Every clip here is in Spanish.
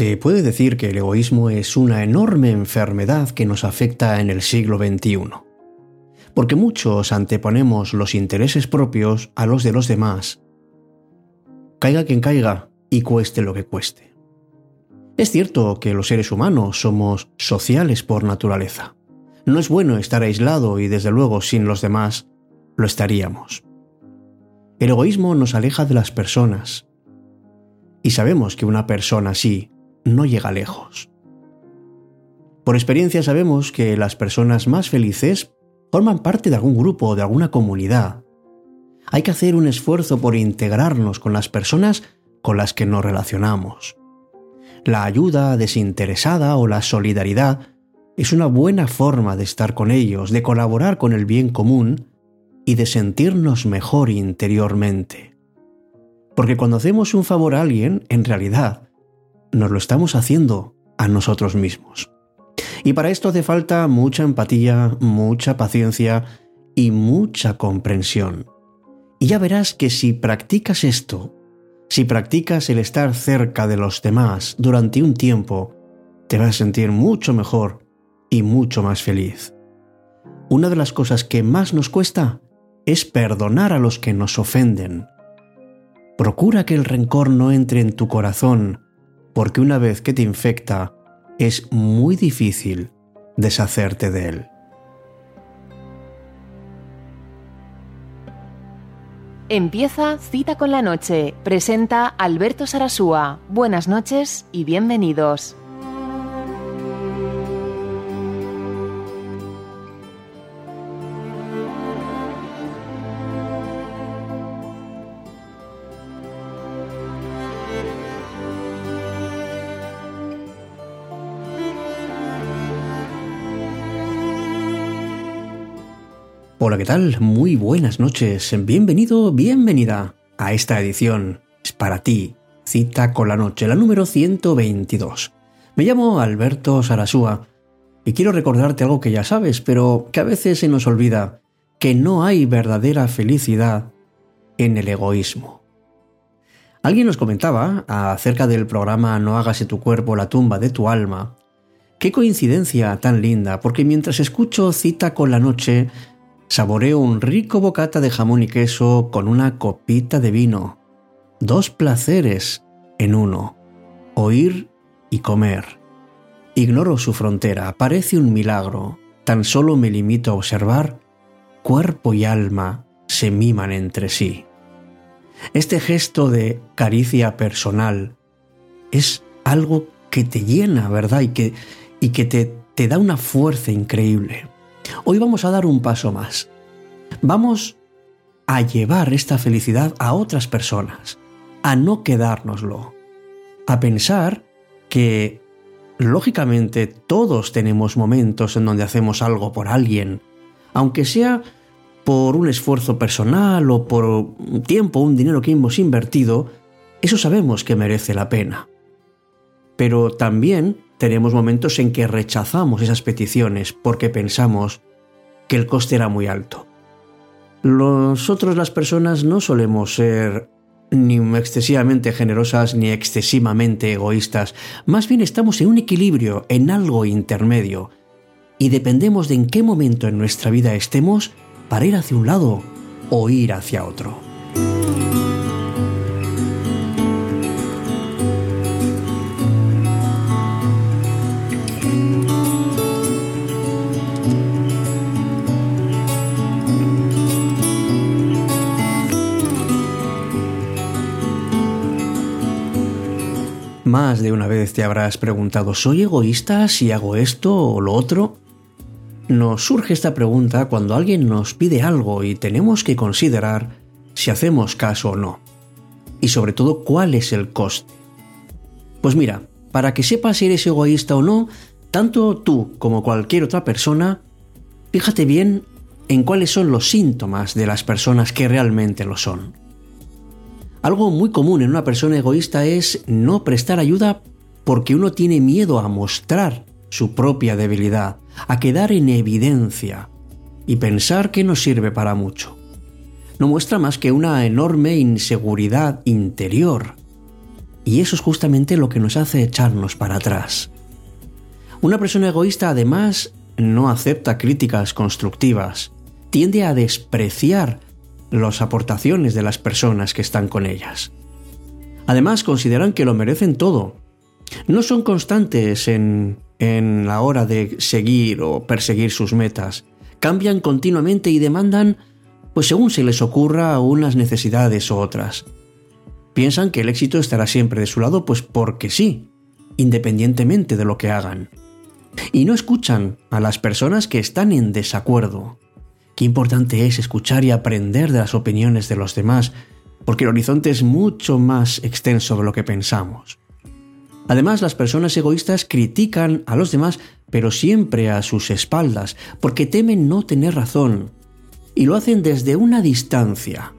Se puede decir que el egoísmo es una enorme enfermedad que nos afecta en el siglo XXI, porque muchos anteponemos los intereses propios a los de los demás. Caiga quien caiga y cueste lo que cueste. Es cierto que los seres humanos somos sociales por naturaleza. No es bueno estar aislado y desde luego sin los demás lo estaríamos. El egoísmo nos aleja de las personas. Y sabemos que una persona así no llega lejos. Por experiencia sabemos que las personas más felices forman parte de algún grupo o de alguna comunidad. Hay que hacer un esfuerzo por integrarnos con las personas con las que nos relacionamos. La ayuda desinteresada o la solidaridad es una buena forma de estar con ellos, de colaborar con el bien común y de sentirnos mejor interiormente. Porque cuando hacemos un favor a alguien, en realidad, nos lo estamos haciendo a nosotros mismos. Y para esto hace falta mucha empatía, mucha paciencia y mucha comprensión. Y ya verás que si practicas esto, si practicas el estar cerca de los demás durante un tiempo, te vas a sentir mucho mejor y mucho más feliz. Una de las cosas que más nos cuesta es perdonar a los que nos ofenden. Procura que el rencor no entre en tu corazón porque una vez que te infecta es muy difícil deshacerte de él. Empieza Cita con la Noche. Presenta Alberto Sarasúa. Buenas noches y bienvenidos. Hola, ¿qué tal? Muy buenas noches. Bienvenido, bienvenida a esta edición. Es para ti, Cita con la Noche, la número 122. Me llamo Alberto Sarasúa y quiero recordarte algo que ya sabes, pero que a veces se nos olvida, que no hay verdadera felicidad en el egoísmo. Alguien nos comentaba acerca del programa No hagas de tu cuerpo la tumba de tu alma. Qué coincidencia tan linda, porque mientras escucho Cita con la Noche, saboreo un rico bocata de jamón y queso con una copita de vino. Dos placeres en uno. Oír y comer. Ignoro su frontera, parece un milagro. Tan solo me limito a observar. Cuerpo y alma se miman entre sí. Este gesto de caricia personal es algo que te llena, ¿verdad? Y que, y que te, te da una fuerza increíble. Hoy vamos a dar un paso más. Vamos a llevar esta felicidad a otras personas, a no quedárnoslo, a pensar que, lógicamente, todos tenemos momentos en donde hacemos algo por alguien, aunque sea por un esfuerzo personal o por un tiempo, un dinero que hemos invertido, eso sabemos que merece la pena. Pero también tenemos momentos en que rechazamos esas peticiones porque pensamos que el coste era muy alto. Nosotros las personas no solemos ser ni excesivamente generosas ni excesivamente egoístas, más bien estamos en un equilibrio, en algo intermedio, y dependemos de en qué momento en nuestra vida estemos para ir hacia un lado o ir hacia otro. Más de una vez te habrás preguntado, ¿soy egoísta si hago esto o lo otro? Nos surge esta pregunta cuando alguien nos pide algo y tenemos que considerar si hacemos caso o no. Y sobre todo, cuál es el coste. Pues mira, para que sepas si eres egoísta o no, tanto tú como cualquier otra persona, fíjate bien en cuáles son los síntomas de las personas que realmente lo son. Algo muy común en una persona egoísta es no prestar ayuda porque uno tiene miedo a mostrar su propia debilidad, a quedar en evidencia y pensar que no sirve para mucho. No muestra más que una enorme inseguridad interior. y eso es justamente lo que nos hace echarnos para atrás. Una persona egoísta además no acepta críticas constructivas, tiende a despreciar las aportaciones de las personas que están con ellas. Además consideran que lo merecen todo. No son constantes en, en la hora de seguir o perseguir sus metas. Cambian continuamente y demandan, pues según se les ocurra, unas necesidades u otras. Piensan que el éxito estará siempre de su lado, pues porque sí, independientemente de lo que hagan. Y no escuchan a las personas que están en desacuerdo. Qué importante es escuchar y aprender de las opiniones de los demás, porque el horizonte es mucho más extenso de lo que pensamos. Además, las personas egoístas critican a los demás, pero siempre a sus espaldas, porque temen no tener razón, y lo hacen desde una distancia.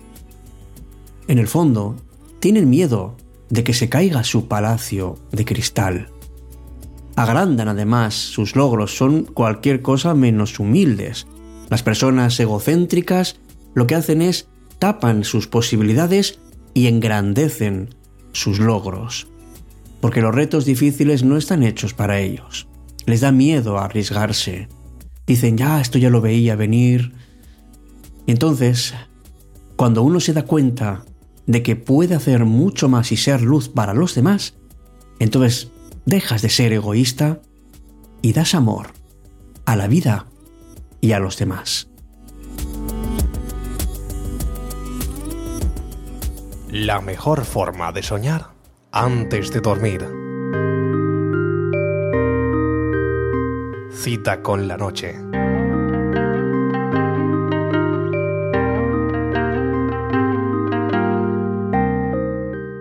En el fondo, tienen miedo de que se caiga su palacio de cristal. Agrandan además sus logros, son cualquier cosa menos humildes. Las personas egocéntricas lo que hacen es tapan sus posibilidades y engrandecen sus logros. Porque los retos difíciles no están hechos para ellos. Les da miedo arriesgarse. Dicen, ya, esto ya lo veía venir. Entonces, cuando uno se da cuenta de que puede hacer mucho más y ser luz para los demás, entonces dejas de ser egoísta y das amor a la vida y a los demás. La mejor forma de soñar antes de dormir. Cita con la noche.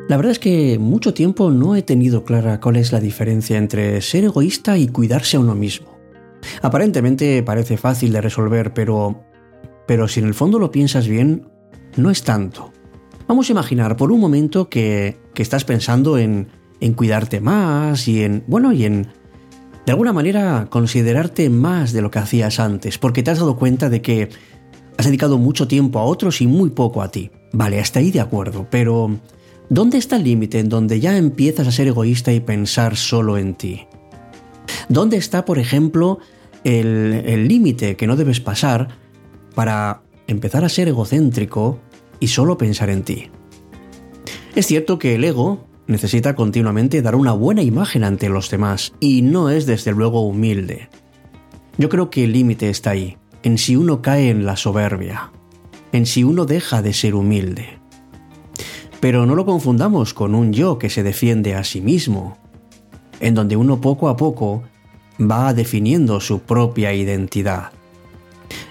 La verdad es que mucho tiempo no he tenido clara cuál es la diferencia entre ser egoísta y cuidarse a uno mismo. Aparentemente parece fácil de resolver, pero pero si en el fondo lo piensas bien, no es tanto. Vamos a imaginar por un momento que, que estás pensando en, en cuidarte más y en, bueno, y en, de alguna manera, considerarte más de lo que hacías antes, porque te has dado cuenta de que has dedicado mucho tiempo a otros y muy poco a ti. Vale, hasta ahí de acuerdo, pero ¿Dónde está el límite en donde ya empiezas a ser egoísta y pensar solo en ti? ¿Dónde está, por ejemplo, el límite que no debes pasar para empezar a ser egocéntrico y solo pensar en ti? Es cierto que el ego necesita continuamente dar una buena imagen ante los demás y no es desde luego humilde. Yo creo que el límite está ahí, en si uno cae en la soberbia, en si uno deja de ser humilde. Pero no lo confundamos con un yo que se defiende a sí mismo, en donde uno poco a poco va definiendo su propia identidad.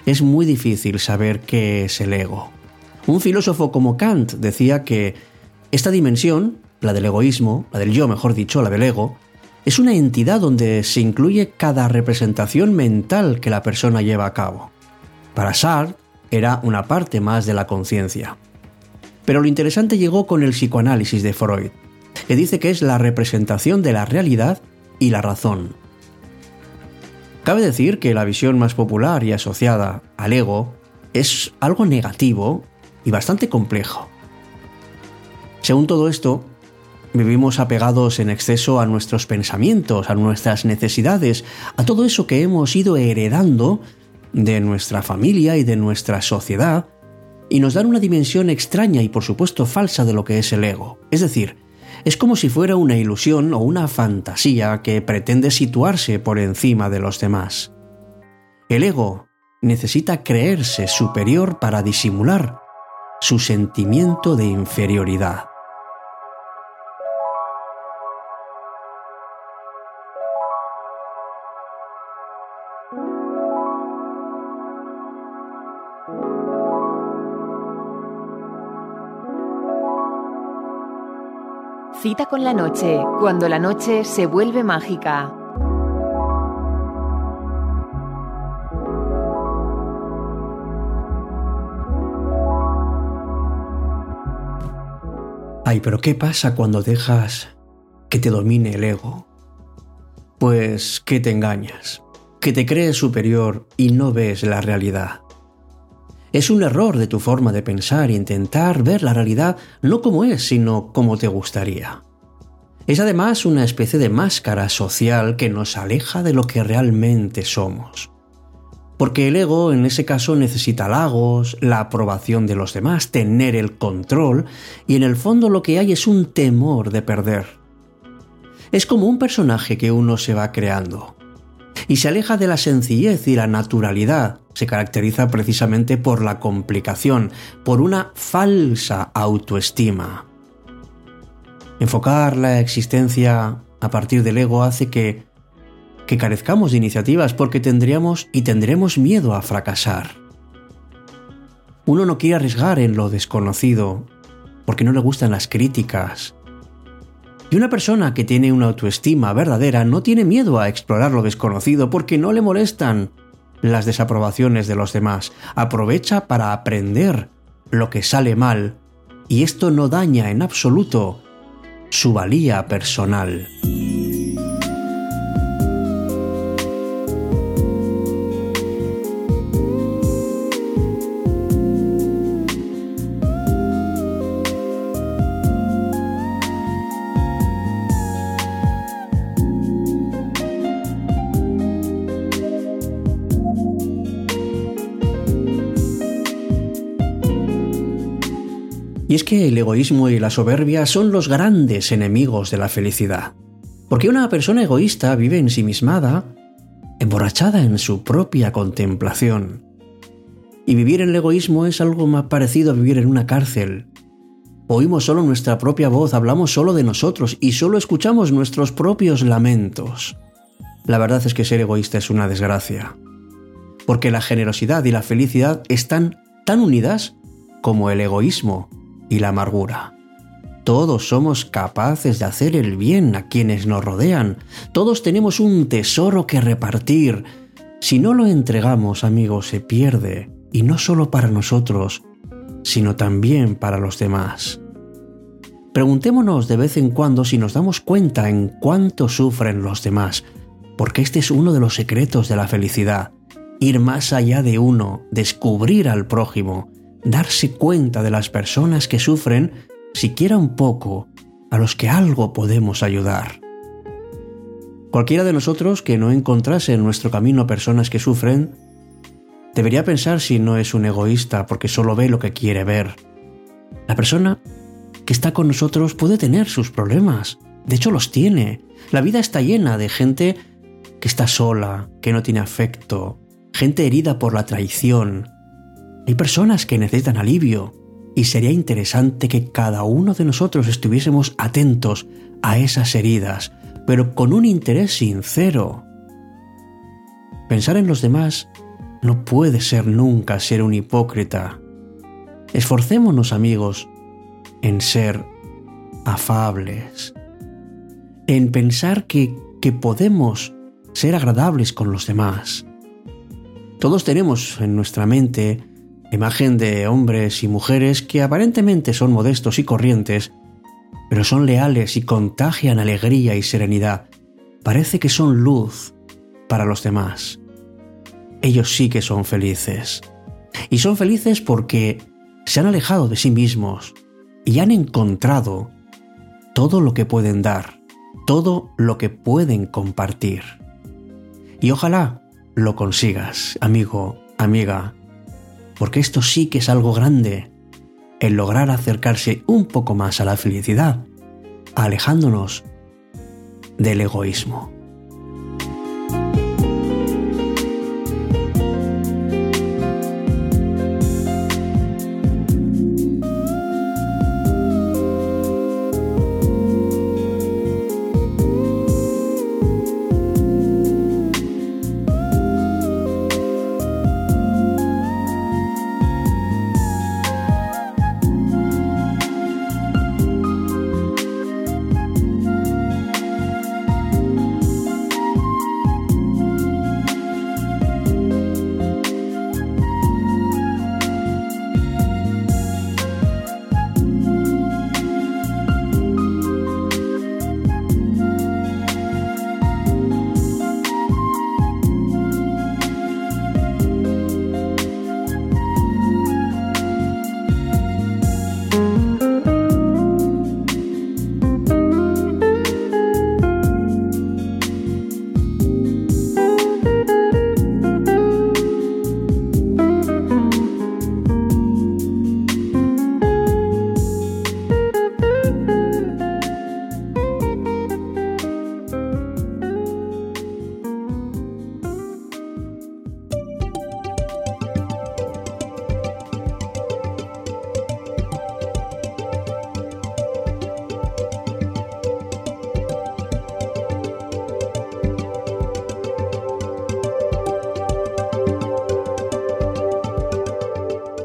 Es muy difícil saber qué es el ego. Un filósofo como Kant decía que esta dimensión, la del egoísmo, la del yo mejor dicho, la del ego, es una entidad donde se incluye cada representación mental que la persona lleva a cabo. Para Sartre era una parte más de la conciencia. Pero lo interesante llegó con el psicoanálisis de Freud, que dice que es la representación de la realidad y la razón. Cabe decir que la visión más popular y asociada al ego es algo negativo y bastante complejo. Según todo esto, vivimos apegados en exceso a nuestros pensamientos, a nuestras necesidades, a todo eso que hemos ido heredando de nuestra familia y de nuestra sociedad, y nos dan una dimensión extraña y por supuesto falsa de lo que es el ego. Es decir, es como si fuera una ilusión o una fantasía que pretende situarse por encima de los demás. El ego necesita creerse superior para disimular su sentimiento de inferioridad. Cita con la noche, cuando la noche se vuelve mágica. Ay, pero ¿qué pasa cuando dejas que te domine el ego? Pues que te engañas, que te crees superior y no ves la realidad. Es un error de tu forma de pensar e intentar ver la realidad no como es, sino como te gustaría. Es además una especie de máscara social que nos aleja de lo que realmente somos. Porque el ego en ese caso necesita halagos, la aprobación de los demás, tener el control, y en el fondo lo que hay es un temor de perder. Es como un personaje que uno se va creando. Y se aleja de la sencillez y la naturalidad. Se caracteriza precisamente por la complicación, por una falsa autoestima. Enfocar la existencia a partir del ego hace que que carezcamos de iniciativas porque tendríamos y tendremos miedo a fracasar. Uno no quiere arriesgar en lo desconocido porque no le gustan las críticas. Y una persona que tiene una autoestima verdadera no tiene miedo a explorar lo desconocido porque no le molestan las desaprobaciones de los demás. Aprovecha para aprender lo que sale mal y esto no daña en absoluto su valía personal. Y es que el egoísmo y la soberbia son los grandes enemigos de la felicidad. Porque una persona egoísta vive ensimismada, emborrachada en su propia contemplación. Y vivir en el egoísmo es algo más parecido a vivir en una cárcel. Oímos solo nuestra propia voz, hablamos solo de nosotros y solo escuchamos nuestros propios lamentos. La verdad es que ser egoísta es una desgracia. Porque la generosidad y la felicidad están tan unidas como el egoísmo y la amargura. Todos somos capaces de hacer el bien a quienes nos rodean. Todos tenemos un tesoro que repartir. Si no lo entregamos, amigos, se pierde. Y no solo para nosotros, sino también para los demás. Preguntémonos de vez en cuando si nos damos cuenta en cuánto sufren los demás, porque este es uno de los secretos de la felicidad. Ir más allá de uno, descubrir al prójimo, darse cuenta de las personas que sufren, siquiera un poco, a los que algo podemos ayudar. Cualquiera de nosotros que no encontrase en nuestro camino personas que sufren, debería pensar si no es un egoísta porque solo ve lo que quiere ver. La persona que está con nosotros puede tener sus problemas, de hecho los tiene. La vida está llena de gente que está sola, que no tiene afecto, gente herida por la traición, hay personas que necesitan alivio y sería interesante que cada uno de nosotros estuviésemos atentos a esas heridas, pero con un interés sincero. Pensar en los demás no puede ser nunca ser un hipócrita. Esforcémonos amigos en ser afables, en pensar que, que podemos ser agradables con los demás. Todos tenemos en nuestra mente imagen de hombres y mujeres que aparentemente son modestos y corrientes, pero son leales y contagian alegría y serenidad. Parece que son luz para los demás. Ellos sí que son felices. Y son felices porque se han alejado de sí mismos y han encontrado todo lo que pueden dar, todo lo que pueden compartir. Y ojalá lo consigas, amigo, amiga, porque esto sí que es algo grande, el lograr acercarse un poco más a la felicidad, alejándonos del egoísmo.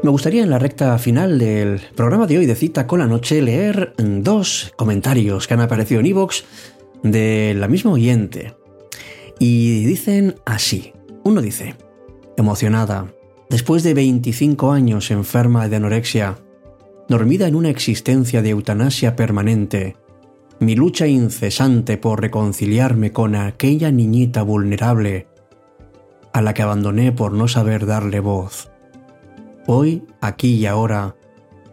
Me gustaría en la recta final del programa de hoy de Cita con la Noche leer dos comentarios que han aparecido en iVoox de la misma oyente. Y dicen así. Uno dice, emocionada, después de 25 años enferma de anorexia, dormida en una existencia de eutanasia permanente, mi lucha incesante por reconciliarme con aquella niñita vulnerable a la que abandoné por no saber darle voz. Hoy, aquí y ahora,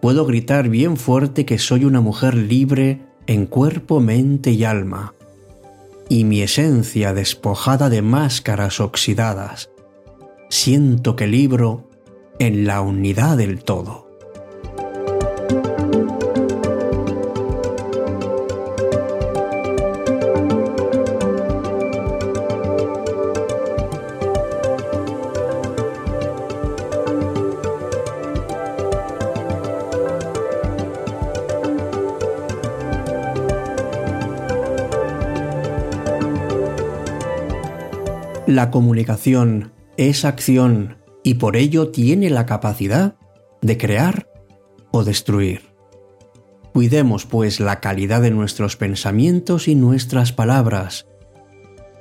puedo gritar bien fuerte que soy una mujer libre en cuerpo, mente y alma, y mi esencia despojada de máscaras oxidadas. Siento que libro en la unidad del todo. La comunicación es acción y por ello tiene la capacidad de crear o destruir. Cuidemos pues la calidad de nuestros pensamientos y nuestras palabras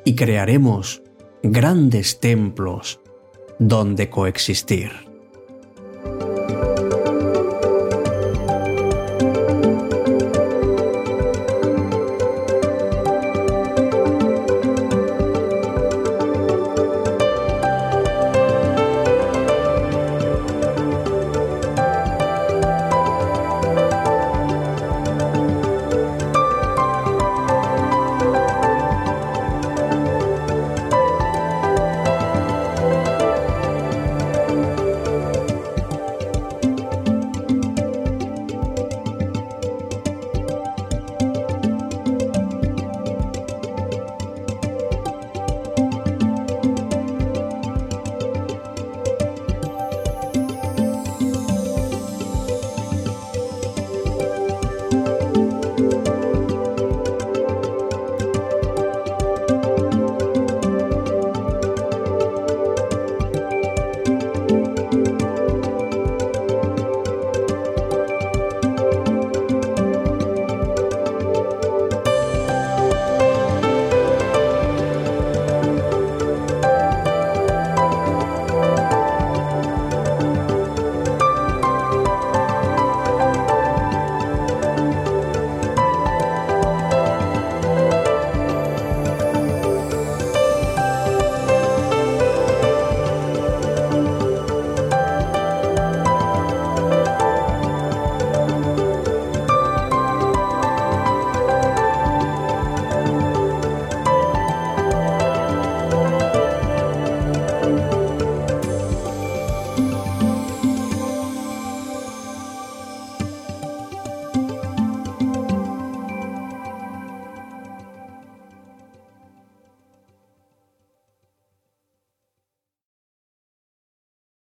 y crearemos grandes templos donde coexistir.